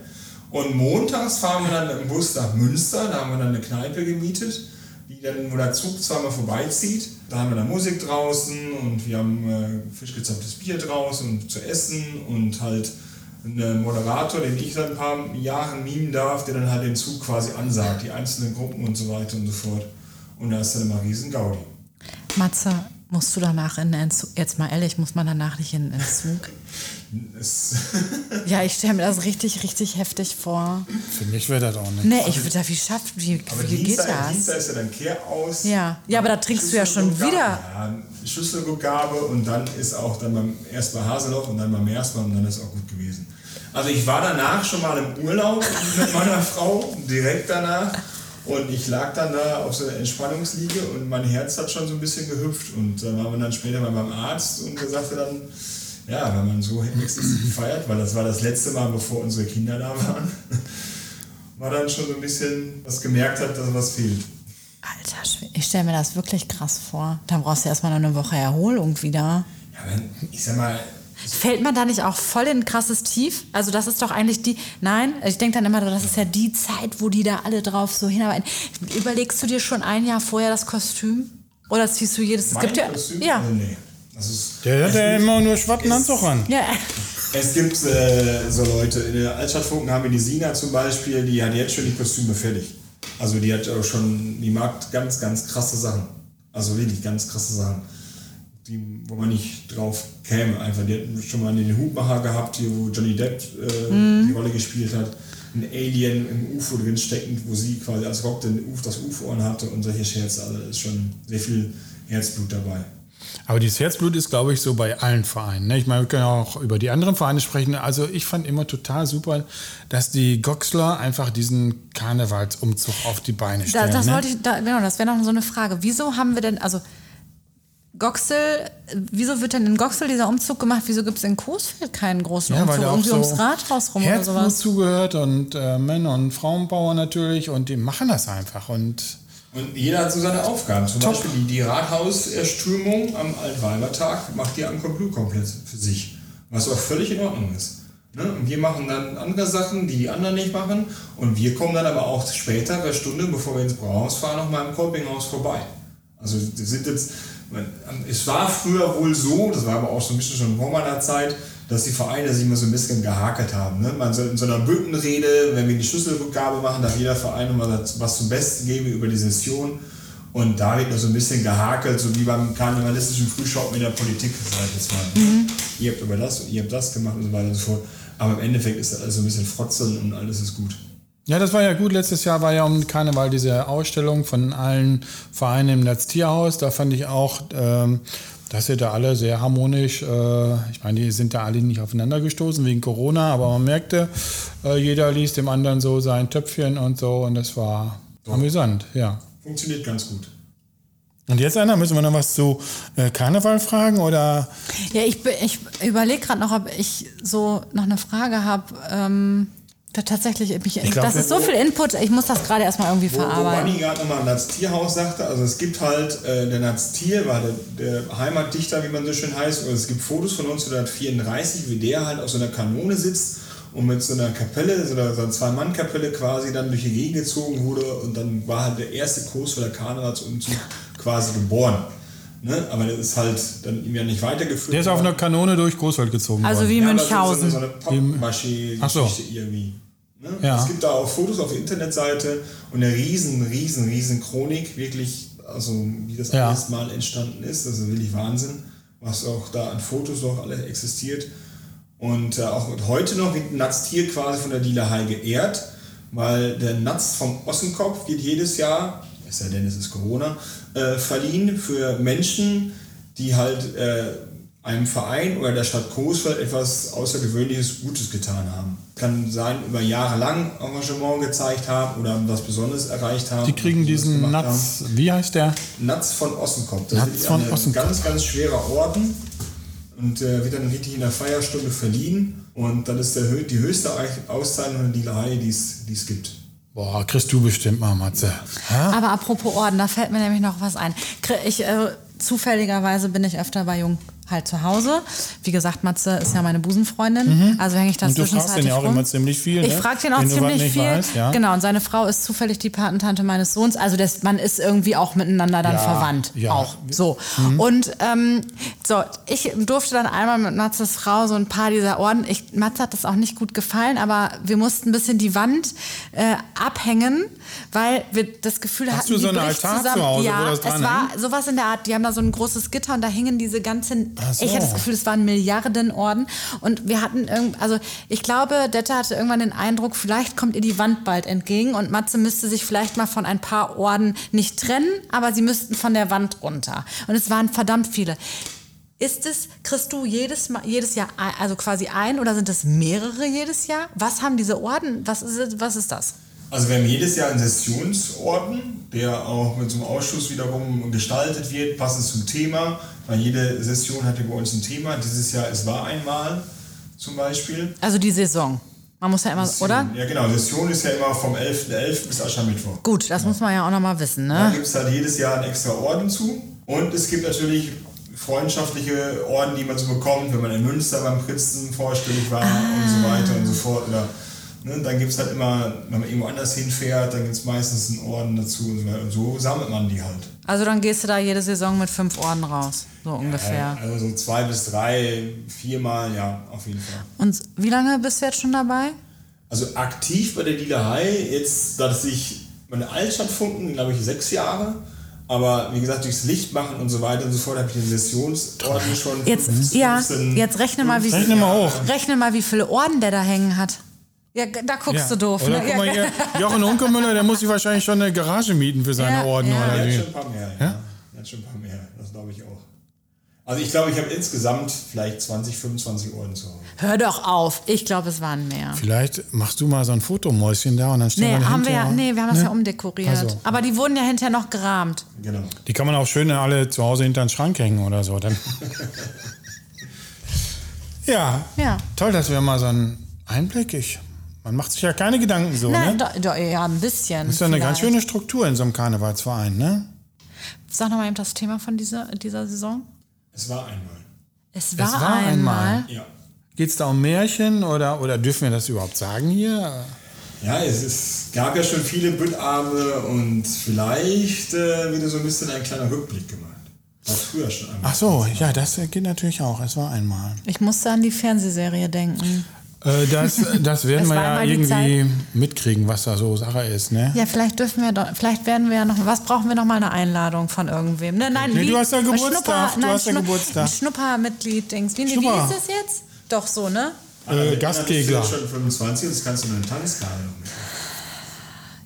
Und montags fahren wir dann mit dem Bus nach Münster, da haben wir dann eine Kneipe gemietet, dann, wo der Zug zweimal vorbeizieht. Da haben wir dann Musik draußen und wir haben äh, fischgezapftes Bier draußen und zu essen und halt einen Moderator, den ich seit ein paar Jahren mimen darf, der dann halt den Zug quasi ansagt, die einzelnen Gruppen und so weiter und so fort. Und da ist dann immer riesen Gaudi. Matze, musst du danach in den Entzug, jetzt mal ehrlich, muss man danach nicht in den Entzug? ja, ich stelle mir das richtig, richtig heftig vor. Für mich wäre das auch nicht. Nee, ich würde da wie schafft, wie, aber wie Dienstag, geht das? Dienstag ist ja dann Kehr aus. Ja, ja aber da trinkst du ja schon wieder. Ja, Schlüsselgabe und dann ist auch dann beim, erst bei Haseloff und dann beim Meersmann und dann ist auch gut gewesen. Also ich war danach schon mal im Urlaub mit meiner Frau, direkt danach. Und ich lag dann da auf so einer Entspannungsliege und mein Herz hat schon so ein bisschen gehüpft. Und dann waren wir dann später mal beim Arzt und der sagte dann, ja, wenn man so exzessiv feiert, weil das war das letzte Mal, bevor unsere Kinder da waren, war dann schon so ein bisschen, was gemerkt hat, dass was fehlt. Alter, ich stelle mir das wirklich krass vor. Dann brauchst du erstmal noch eine Woche Erholung wieder. Ja, wenn, ich sag mal, Fällt man da nicht auch voll in ein krasses Tief? Also das ist doch eigentlich die, nein, ich denke dann immer, das ist ja die Zeit, wo die da alle drauf so hinarbeiten. Überlegst du dir schon ein Jahr vorher das Kostüm? Oder ziehst du jedes, es gibt ja, Kostüm? ja. Also, nee. Der hat ja immer nur schwarzen Anzug an. ja. Es gibt äh, so Leute, in der Altstadtfunken haben wir die Sina zum Beispiel, die hat jetzt schon die Kostüme fertig. Also die hat auch schon, die mag ganz, ganz krasse Sachen. Also wirklich ganz krasse Sachen. Die, wo man nicht drauf käme. Einfach, die hatten schon mal den Hutmacher gehabt, hier, wo Johnny Depp äh, Mhm. die Rolle gespielt hat. Ein Alien im UFO drin steckend, wo sie quasi als Rock den Uf, das UFO anhatte und solche Scherze. Also ist schon sehr viel Herzblut dabei. Aber dieses Herzblut ist, glaube ich, so bei allen Vereinen. ne? Ich meine, wir können auch über die anderen Vereine sprechen. Also ich fand immer total super, dass die Goxler einfach diesen Karnevalsumzug auf die Beine Da, stellen. das ne? wollte ich, da, genau, das wäre noch so eine Frage. Wieso haben wir denn, also Goxel, wieso wird denn in Goxel dieser Umzug gemacht? Wieso gibt es in Coesfeld keinen großen Ja, Umzug? weil da Irgendwie so ums Rathaus rum oder Herzblut sowas? zugehört und äh, Männer- und Frauenbauer natürlich und die machen das einfach. Und Und jeder hat so seine Aufgaben. Zum Beispiel die, die Rathauserstürmung am Altweibertag macht die Amcon Blue komplett für sich. Was auch völlig in Ordnung ist. Ne? Und wir machen dann andere Sachen, die die anderen nicht machen. Und wir kommen dann aber auch später, eine Stunde bevor wir ins Brauhaus fahren, noch mal im Kolpinghaus vorbei. Also wir sind jetzt, es war früher wohl so, das war aber auch so ein bisschen schon vor meiner Zeit, dass die Vereine sich immer so ein bisschen gehakelt haben. Ne? Man so in so einer Büttenrede, wenn wir die Schlüsselrückgabe machen, darf jeder Verein mal was zum Besten geben über die Session. Und da wird nur so ein bisschen gehakelt, so wie beim karnevalistischen Frühschoppen in der Politik, sag ich jetzt mal. Ihr habt über das und ihr habt das gemacht und so weiter und so fort. Aber im Endeffekt ist das alles so ein bisschen frotzeln und alles ist gut. Ja, das war ja gut. Letztes Jahr war ja um Karneval diese Ausstellung von allen Vereinen im Netztierhaus. Da fand ich auch, ähm, dass sie da alle sehr harmonisch, äh, ich meine, die sind da alle nicht aufeinander gestoßen wegen Corona, aber man merkte, äh, jeder ließ dem anderen so sein Töpfchen und so und das war amüsant, ja. Funktioniert ganz gut. Und jetzt, Anna, müssen wir noch was zu äh, Karneval fragen oder? Ja, ich, ich überlege gerade noch, ob ich so noch eine Frage habe. Ähm, da tatsächlich, mich, glaub, das ist so viel Input, ich muss das gerade erstmal irgendwie Wo, wo verarbeiten. Manni gerade nochmal Natz Tierhaus sagte, also es gibt halt, äh, der Natz Tier war der, der Heimatdichter, wie man so schön heißt, und es gibt Fotos von 1934, wie der halt auf so einer Kanone sitzt und mit so einer Kapelle, so einer, so einer Zwei-Mann-Kapelle quasi dann durch die Gegend gezogen wurde und dann war halt der erste Kurs für der Karnevalsumzug quasi geboren. Ne? Aber das ist halt dann ihm ja nicht weitergeführt. Der ist auf einer Kanone durch Großwald gezogen Also worden. wie Ja, aber so- Münchhausen. So, so eine Ach so. irgendwie. Ne? Ja. Es gibt da auch Fotos auf der Internetseite und eine riesen, riesen, riesen Chronik, wirklich, also wie das Ja. alles mal entstanden ist. Das ist wirklich Wahnsinn, was auch da an Fotos noch alle existiert. Und äh, auch heute noch wird ein Natztier quasi von der Dielerhai geehrt, weil der Natz vom Ossenkopf wird jedes Jahr, es sei denn es ist Corona, äh, verliehen für Menschen, die halt äh, einem Verein oder der Stadt Coesfeld etwas Außergewöhnliches Gutes getan haben. Kann sein, über Jahre lang Engagement gezeigt haben oder was Besonderes erreicht haben. Die kriegen diesen Natz, wie heißt der? Natz von Ossenkopf. Das Natz ist von ein Ossenkopf. ganz, ganz schwerer Orden und äh, wird dann richtig in der Feierstunde verliehen. Und dann ist der, die höchste Auszeichnung die es die es gibt. Boah, kriegst du bestimmt mal, Matze. Hä? Aber apropos Orden, da fällt mir nämlich noch was ein. Ich, äh, zufälligerweise bin ich öfter bei Jung halt zu Hause. Wie gesagt, Matze ist ja meine Busenfreundin, also hänge ich da Mhm. Und du fragst den ja auch immer ziemlich viel, Ich ne? frage den auch Wenn ziemlich viel. weißt, ja. Genau, und seine Frau ist zufällig die Patentante meines Sohns. Also das, man ist irgendwie auch miteinander dann Ja, verwandt. ja. Mhm. Auch so. Und ähm, so, ich durfte dann einmal mit Matzes Frau so ein paar dieser Orden. Ich, Matze hat das auch nicht gut gefallen, aber wir mussten ein bisschen die Wand äh, abhängen, weil wir das Gefühl Hast hatten, du so die einen bricht Altar zu zusammen. Hause, ja, wo das es dran war hängt? sowas in der Art. Die haben da so ein großes Gitter und da hingen diese ganzen. So. Ich hatte das Gefühl, es waren Milliardenorden und wir hatten also ich glaube, Detta hatte irgendwann den Eindruck, vielleicht kommt ihr die Wand bald entgegen und Matze müsste sich vielleicht mal von ein paar Orden nicht trennen, aber sie müssten von der Wand runter. Und es waren verdammt viele. Ist es, kriegst du jedes, Mal, jedes Jahr, also quasi ein oder sind es mehrere jedes Jahr? Was haben diese Orden, was ist, was ist das? Also wir haben jedes Jahr einen Sessionsorden, der auch mit so einem Ausschuss wiederum gestaltet wird, passend zum Thema, weil jede Session hat ja bei uns ein Thema. Dieses Jahr es war einmal zum Beispiel. Also die Saison. Man muss ja immer, oder? Ja genau, Session ist ja immer vom 11.11. bis Aschermittwoch. Gut, das muss man ja auch nochmal wissen, Da ne? gibt es halt jedes Jahr einen extra Orden zu. Und es gibt natürlich freundschaftliche Orden, die man so bekommt, wenn man in Münster beim Prinzen vorstellig war und so weiter und so fort. Oder, ne, dann gibt es halt immer, wenn man irgendwo anders hinfährt, dann gibt es meistens einen Orden dazu und so weiter. Und so sammelt man die halt. Also dann gehst du da jede Saison mit fünf Orden raus, so ungefähr. Also so zwei bis drei, viermal, ja, auf jeden Fall. Und wie lange bist du jetzt schon dabei? Also aktiv bei der Dealerei, jetzt, dass ich meine Altstadt funken, glaube ich, sechs Jahre. Aber wie gesagt, durchs Licht machen und so weiter und so fort habe ich den Sessionsorden schon. Jetzt, 15, ja, jetzt rechne mal, wie Rechne mal hoch. Rechne mal, wie viele Orden der da hängen hat. Ja, da guckst Ja. du doof. Oder ne? guck mal hier, Jochen Hunkemüller, der muss sich wahrscheinlich schon eine Garage mieten für seine Ja, Orden ja. oder Er hat schon ein paar mehr, ja. Er hat schon ein paar mehr, das glaube ich auch. Also ich glaube, ich habe insgesamt vielleicht 20, 25 Orden zu Hause. Hör doch auf. Ich glaube, es waren mehr. Vielleicht machst du mal so ein Fotomäuschen da und dann stellen Nee, wir haben wir ja, nee, wir haben das Ne? ja umdekoriert. Also. Aber die wurden ja hinterher noch gerahmt. Genau. Die kann man auch schön alle zu Hause hinter den Schrank hängen oder so. Dann ja, Ja. toll, dass wir mal so einen Einblick. Ich, man macht sich ja keine Gedanken so, Nein, ne? da, da, ja, ein bisschen. Das ist ja eine ganz vielleicht. schöne Struktur in so einem Karnevalsverein, ne? Sag nochmal eben das Thema von dieser, dieser Saison. Es war einmal. Es war, war einmal. einmal. Ja. Geht es da um Märchen oder, oder dürfen wir das überhaupt sagen hier? Ja, es ist, gab ja schon viele Büttabende und vielleicht äh, wieder so ein bisschen ein kleiner Rückblick gemacht. War früher schon einmal. Ach so, ja, das geht natürlich auch. Es war einmal. Ich musste an die Fernsehserie denken. Äh, das, das werden Es wir ja irgendwie mitkriegen, was da so Sache ist, ne? Ja, vielleicht dürfen wir doch, vielleicht werden wir ja noch, was brauchen wir noch mal eine Einladung von irgendwem? Ne, nein, Nee, wie- du hast ja Geburtstag, du nein, hast ja Schnu- Geburtstag. Schnuppermitglied, Dings. Wie, wie Schnupper. ist das jetzt? Doch so, ne? Äh, Gastkegler. Du bist schon 25, das kannst du Tanzkabel noch mitmachen.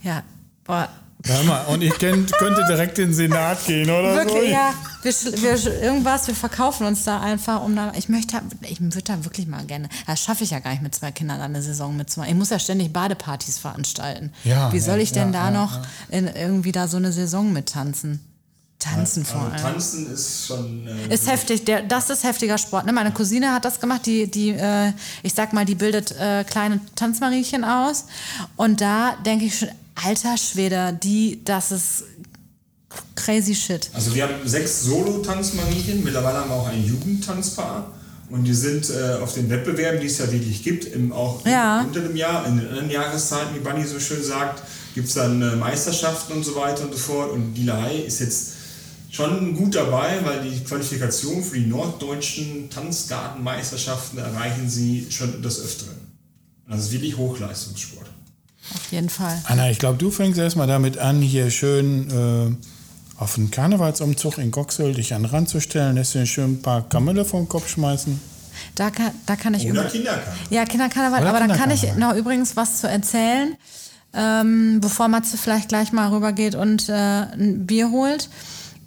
Ja, boah. Hör mal, und ich könnt, könnte direkt in den Senat gehen, oder Wirklich, so? ja. Wir, wir, irgendwas, wir verkaufen uns da einfach, um da. Ich möchte, ich würde da wirklich mal gerne. Das schaffe ich ja gar nicht mit zwei Kindern eine Saison mitzumachen. Ich muss ja ständig Badepartys veranstalten. Ja, Wie soll ja, ich denn ja, da ja, noch In, irgendwie da so eine Saison mit tanzen? Tanzen vor Also allem. tanzen ist schon. Äh, Ist heftig, der, das ist heftiger Sport. Ne? Meine Cousine hat das gemacht, die, die äh, ich sag mal, die bildet äh, kleine Tanzmariechen aus. Und da denke ich schon, alter Schwede, die, das ist crazy shit. Also wir haben sechs Solo-Tanzmarien, mittlerweile haben wir auch ein Jugendtanzpaar. Und die sind äh, auf den Wettbewerben, die es ja wirklich gibt, im, auch Ja. unter dem Jahr, in den anderen Jahreszeiten, wie Bunny so schön sagt, gibt es dann äh, Meisterschaften und so weiter und so fort. Und die Lahai ist jetzt schon gut dabei, weil die Qualifikation für die norddeutschen Tanzgartenmeisterschaften erreichen sie schon des Öfteren. Also es ist wirklich Hochleistungssport. Auf jeden Fall. Anna, ich glaube, du fängst erstmal damit an, hier schön äh, auf den Karnevalsumzug in Goxel dich an den Rand zu stellen, lässt dir schön ein paar Kamelle vom Kopf schmeißen. Da kann, da kann ich Oder Kinderkarneval. Ja, Kinderkarneval, Oder aber da kann ich noch übrigens was zu erzählen, ähm, bevor Matze vielleicht gleich mal rübergeht und äh, ein Bier holt.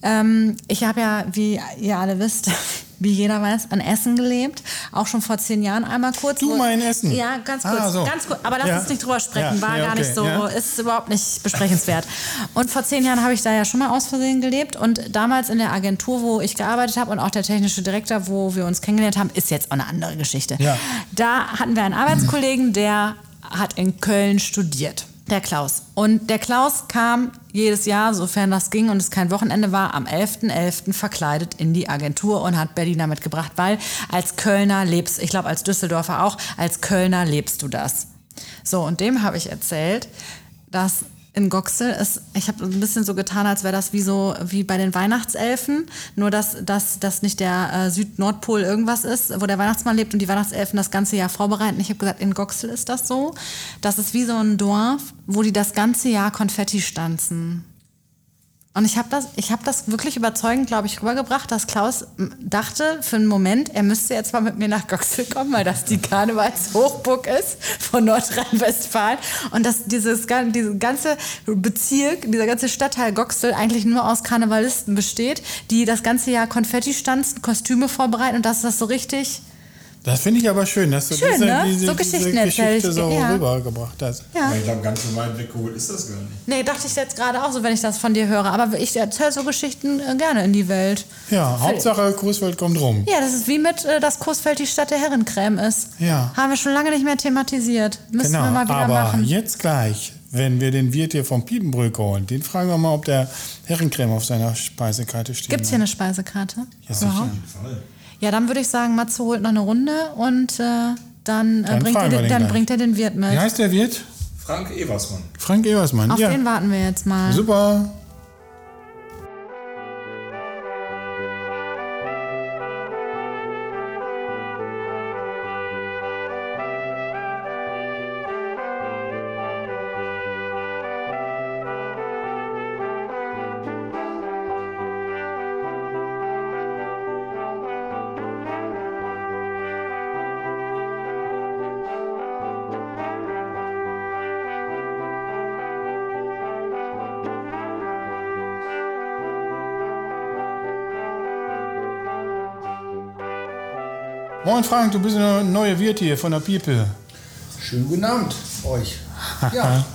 Ähm, ich habe ja, wie ihr alle wisst, wie jeder weiß, an Essen gelebt. Auch schon vor zehn Jahren einmal kurz. Du mein Essen? Ja, ganz kurz. Ah, so. ganz kurz. Aber lass Ja. uns nicht drüber sprechen. Ja, War ja, gar nicht so, ist überhaupt nicht besprechenswert. Und vor zehn Jahren habe ich da ja schon mal aus Versehen gelebt. Und damals in der Agentur, wo ich gearbeitet habe und auch der technische Direktor, wo wir uns kennengelernt haben, ist jetzt auch eine andere Geschichte. Ja. Da hatten wir einen Arbeitskollegen, der hat in Köln studiert. Der Klaus. Und der Klaus kam jedes Jahr, sofern das ging und es kein Wochenende war, am 11.11. verkleidet in die Agentur und hat Berliner mitgebracht, weil als Kölner lebst, ich glaube als Düsseldorfer auch, als Kölner lebst du das. So, und dem habe ich erzählt, dass in Goxel ist, ich habe ein bisschen so getan, als wäre das wie so wie bei den Weihnachtselfen, nur dass dass das nicht der äh, Süd-Nordpol irgendwas ist, wo der Weihnachtsmann lebt und die Weihnachtselfen das ganze Jahr vorbereiten. Ich habe gesagt, in Goxel ist das so. Das ist wie so ein Dorf, wo die das ganze Jahr Konfetti stanzen. Und ich habe das, hab das wirklich überzeugend, glaube ich, rübergebracht, dass Klaus m, dachte für einen Moment, er müsste jetzt mal mit mir nach Goxel kommen, weil das die Karnevalshochburg ist von Nordrhein-Westfalen. Und dass dieses, dieses ganze Bezirk, dieser ganze Stadtteil Goxel eigentlich nur aus Karnevalisten besteht, die das ganze Jahr Konfetti stanzen, Kostüme vorbereiten und dass das so richtig... Das finde ich aber schön, dass du Schön, diese, ne? diese, So diese Geschichten Geschichte so ja. rübergebracht hast. Ja. Ich glaube, ganz so weit weggeholt ist das gar nicht. Nee, dachte ich jetzt gerade auch so, wenn ich das von dir höre. Aber ich erzähle so Geschichten äh, gerne in die Welt. Ja, Hauptsache Coesfeld kommt rum. Ja, das ist wie mit, äh, dass Coesfeld die Stadt der Herrencreme ist. Ja. Haben wir schon lange nicht mehr thematisiert. Müssen Genau, wir mal wieder aber machen. jetzt gleich, wenn wir den Wirt hier vom Piepenbrück holen, den fragen wir mal, ob der Herrencreme auf seiner Speisekarte steht. Gibt es hier eine Speisekarte? Ja, sicher. Voll. Ja, dann würde ich sagen, Matze holt noch eine Runde und äh, dann, äh, Dann bringt, er, den- dann bringt er den Wirt mit. Wie heißt der Wirt? Frank Eversmann. Frank Eversmann. Auf ja. den warten wir jetzt mal. Super. Moin Frank, du bist eine neue Wirt hier von der Piepe. Schönen guten Abend euch. Ja,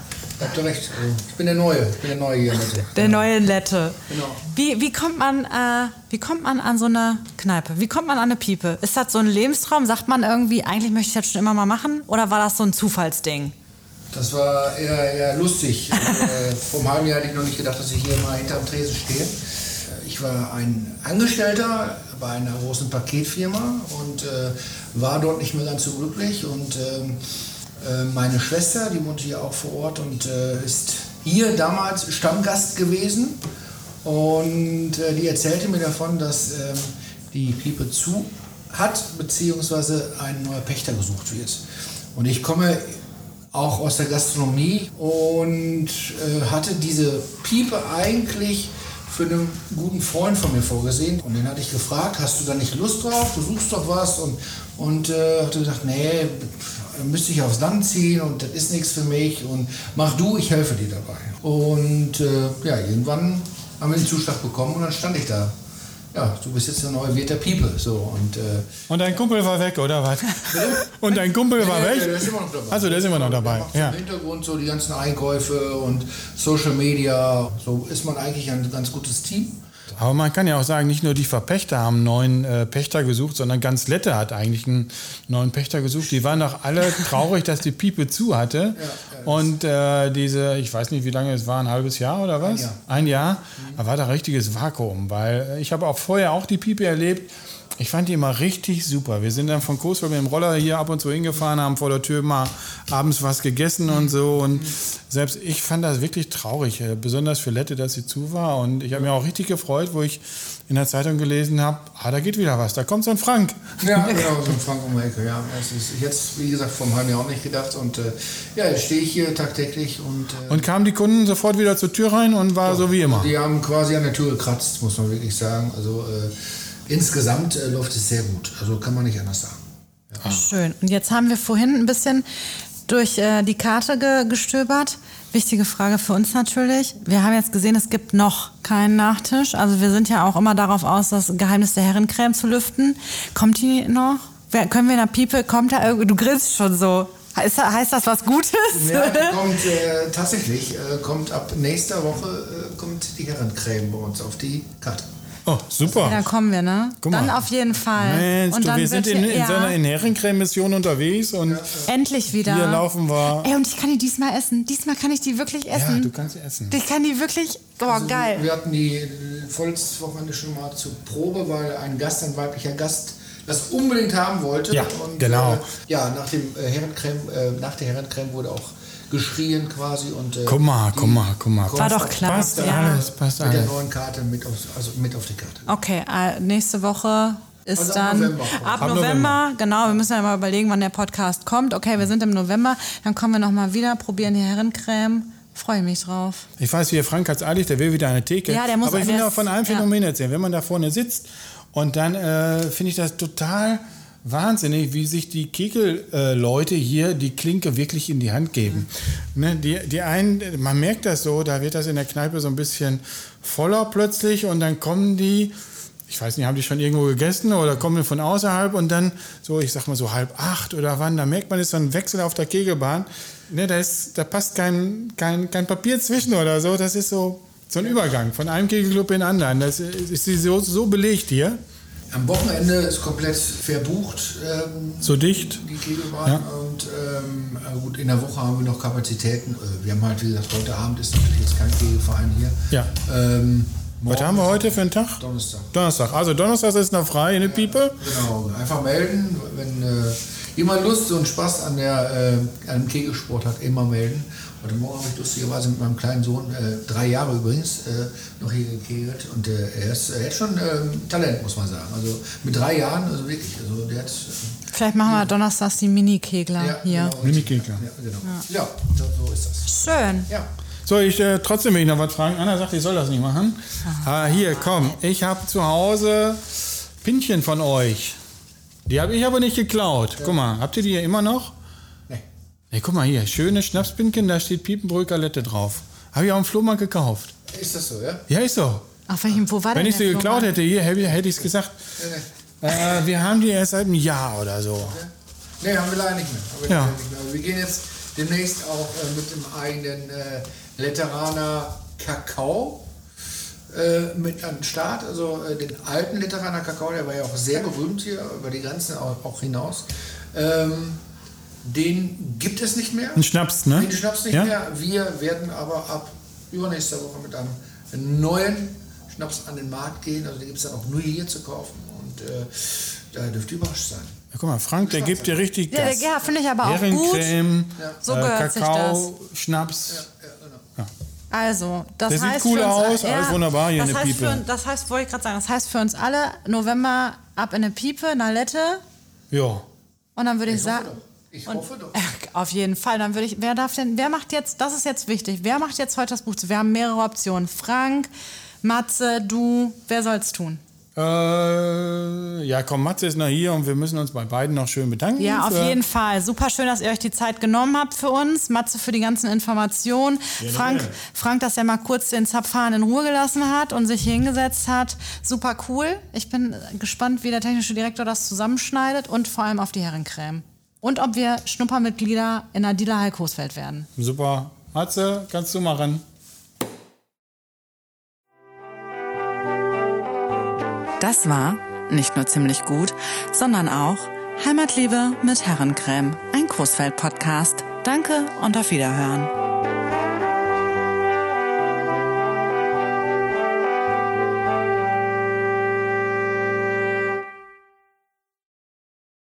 habt ihr recht. Also, Ich bin der Neue. Ich bin der Neue hier. Bitte. Der neue Lette. Genau. Wie, wie, kommt man, äh, wie kommt man an so eine Kneipe? Wie kommt man an eine Piepe? Ist das so ein Lebenstraum? Sagt man irgendwie, eigentlich möchte ich das schon immer mal machen? Oder war das so ein Zufallsding? Das war eher, eher lustig. äh, vor einem halben Jahr hätte ich noch nicht gedacht, dass ich hier mal hinterm Tresen stehe. Ich war ein Angestellter bei einer großen Paketfirma und äh, war dort nicht mehr ganz so glücklich. Und ähm, äh, meine Schwester, die wohnte hier auch vor Ort und äh, ist hier damals Stammgast gewesen. Und äh, die erzählte mir davon, dass ähm, die Piepe zu hat, beziehungsweise ein neuer Pächter gesucht wird. Und ich komme auch aus der Gastronomie und äh, hatte diese Piepe eigentlich für einen guten Freund von mir vorgesehen. Und den hatte ich gefragt, hast du da nicht Lust drauf? Du suchst doch was. Und, und äh, hatte gesagt, nee, müsste ich aufs Land ziehen und das ist nichts für mich und mach du, ich helfe dir dabei. Und äh, ja, irgendwann haben wir den Zuschlag bekommen und dann stand ich da. Ja, du bist jetzt der neue Wirt der Piepe. So, und, äh, Und dein Kumpel war weg, oder was? Und dein Kumpel war weg? ja, der ist immer noch dabei. Also, der ist immer noch Der dabei. Ja. Im Hintergrund so die ganzen Einkäufe und Social Media. So ist man eigentlich ein ganz gutes Team. Aber man kann ja auch sagen, nicht nur die Verpächter haben einen neuen äh, Pächter gesucht, sondern ganz Lette hat eigentlich einen neuen Pächter gesucht. Die waren doch alle traurig, dass die Piepe zu hatte. Und äh, diese, ich weiß nicht, wie lange es war, ein halbes Jahr oder was? Jahr. Ein Jahr. Da war da richtiges Vakuum, weil äh, ich habe auch vorher auch die Piepe erlebt. Ich fand die immer richtig super. Wir sind dann von Coesfeld mit dem Roller hier ab und zu hingefahren, haben vor der Tür mal abends was gegessen und so. Und selbst ich fand das wirklich traurig, äh, besonders für Lette, dass sie zu war. Und ich habe mich auch richtig gefreut, wo ich in der Zeitung gelesen habe, ah, da geht wieder was, da kommt so ein Frank. Ja, genau, so ein Frank um die Ecke, ja. Das ist jetzt, wie gesagt, vom halben Jahr auch nicht gedacht. Und äh, ja, jetzt stehe ich hier tagtäglich und, äh, Und kamen die Kunden sofort wieder zur Tür rein und war so wie immer. die haben quasi an der Tür gekratzt, muss man wirklich sagen. Also äh, insgesamt äh, läuft es sehr gut. Also kann man nicht anders sagen. Schön. Und jetzt haben wir vorhin ein bisschen durch äh, die Karte ge gestöbert. Wichtige Frage für uns natürlich. Wir haben jetzt gesehen, es gibt noch keinen Nachtisch. Also wir sind ja auch immer darauf aus, das Geheimnis der Herrencreme zu lüften. Kommt die noch? Wer, können wir in der Piepe, kommt da irgendwie, du grinst schon so. Heißt, heißt das was Gutes? Ja, die kommt äh, tatsächlich, äh, kommt ab nächster Woche äh, kommt die Herrencreme bei uns auf die Karte. Oh, super. Dann kommen wir, ne? Guck mal. Dann auf jeden Fall. Mensch, du, dann wir sind in, in ja, so einer Herrencreme-Mission unterwegs und endlich wieder. hier laufen wir. Ey, und ich kann die diesmal essen. Diesmal kann ich die wirklich Ja, essen. du kannst sie essen. ich kann die wirklich. Oh, Also, geil. Wir hatten die äh, vorletztes Wochenende schon mal zur Probe, weil ein Gast, ein weiblicher Gast, das unbedingt haben wollte. Ja, genau. Äh, ja, nach, dem, äh, Herrencreme, äh, nach der Herrencreme wurde auch geschrien quasi. Und, äh, Guck mal, die guck mal, guck mal. War doch klar, Passt ja. alles, passt Mit der alles. neuen Karte mit auf, also mit auf die Karte. Okay, äh, nächste Woche ist Also ab dann November. ab, Ab November, genau, wir müssen ja mal überlegen, wann der Podcast kommt. Okay, wir sind im November, dann kommen wir nochmal wieder, probieren die Herrencreme. Freue mich drauf. Ich weiß, wie Frank hat's eilig, der will wieder eine Theke. Ja, der muss- Aber ich will der noch ist- von einem ja. Phänomen erzählen. Wenn man da vorne sitzt und dann äh, finde ich das total wahnsinnig, wie sich die Kegel-Leute hier die Klinke wirklich in die Hand geben. Ne, die, die einen, man merkt das so, da wird das in der Kneipe so ein bisschen voller plötzlich und dann kommen die, ich weiß nicht, haben die schon irgendwo gegessen oder kommen die von außerhalb und dann so, ich sag mal so halb acht oder wann, da merkt man, ist so ein Wechsel auf der Kegelbahn. Ne, da, ist, da passt kein, kein, kein Papier zwischen oder so. Das ist so, so ein Übergang von einem Kegelclub in den anderen. Das ist, ist so, so belegt hier, Am Wochenende ist komplett verbucht. Ähm, so dicht. die Kegelbahn. Ja. Und ähm, äh, gut, in der Woche haben wir noch Kapazitäten. Äh, Wir haben halt, wie gesagt, heute Abend ist natürlich jetzt kein Kegelverein hier. Ja. Ähm, Was haben wir heute für einen Tag? Donnerstag. Donnerstag. Also Donnerstag ist noch frei in der Piepe. Genau, einfach melden. Wenn äh, jemand Lust und Spaß an, der, äh, an dem Kegelsport hat, immer melden. Heute Morgen habe ich lustigerweise mit meinem kleinen Sohn, äh, drei Jahre übrigens, äh, noch hier gekegelt. Und äh, er, ist, er hat schon ähm, Talent, muss man sagen. Also mit drei Jahren, also wirklich. Also der hat, äh, Vielleicht machen wir donnerstags die Mini-Kegler ja, hier. Genau, Mini-Kegler. Ja, genau. ja. so- so ist das. Schön. Ja. So, ich äh, trotzdem will ich noch was fragen. Anna sagt, ich soll das nicht machen. Ah, hier, komm. Ich habe zu Hause Pinchen von euch. Die habe ich aber nicht geklaut. Guck mal, habt ihr die hier immer noch? Nee, guck mal hier, schöne Schnapspinken, da steht Piepenbrück-Galette drauf. Habe ich auf dem Flohmarkt gekauft. Ist das so, ja? Ja, ist so. Auf welchem, wo war Wenn denn ich sie geklaut hätte, hier hätte ich es gesagt. Nee, nee. Äh, wir haben die erst seit einem Jahr oder so. Nee, haben wir leider nicht mehr. Wir Ja. leider nicht mehr. Aber wir gehen jetzt demnächst auch äh, mit dem eigenen äh, Letteraner Kakao äh, mit an den Start. Also äh, den alten Letteraner Kakao, der war ja auch sehr berühmt hier über die Grenzen auch, auch hinaus. Ähm, den gibt es nicht mehr. Ein Schnaps, ne? Den Schnaps nicht ja? mehr. Wir werden aber ab übernächster Woche mit einem neuen Schnaps an den Markt gehen. Also den gibt es dann auch nur hier zu kaufen. Und äh, da dürft ihr überrascht sein. Ja, guck mal, Frank, der gibt dir richtig Ja, der- Gas. ja, finde ich aber auch gut. Herrencreme, So äh, gehört sich Kakao, Schnaps. Also, das Der sieht heißt cool für uns, aus, alles wunderbar hier das in der heißt Piepe. Für, das heißt, wollte ich gerade sagen, das heißt für uns alle November ab in eine Piepe, eine Lette Ja. und dann würde ich, Ich sagen. Ich und- hoffe doch. auf jeden Fall, dann würde ich, wer darf denn, wer macht jetzt, das ist jetzt wichtig, wer macht jetzt heute das Buch zu? Wir haben mehrere Optionen. Frank, Matze, du, wer soll's tun? Äh, ja, komm, Matze ist noch hier und wir müssen uns bei beiden noch schön bedanken. Ja, auf jeden Fall. Super schön, dass ihr euch die Zeit genommen habt für uns. Matze für die ganzen Informationen. Frank, gerne. Frank, dass er mal kurz den Zapfhahn in Ruhe gelassen hat und sich hier hingesetzt hat. Super cool. Ich bin gespannt, wie der technische Direktor das zusammenschneidet und vor allem auf die Herrencreme. Und ob wir Schnuppermitglieder in Adila High Coesfeld werden. Super. Matze, kannst du machen. Das war nicht nur ziemlich gut, sondern auch Heimatliebe mit Herrencreme, ein Coesfeld-Podcast. Danke und auf Wiederhören.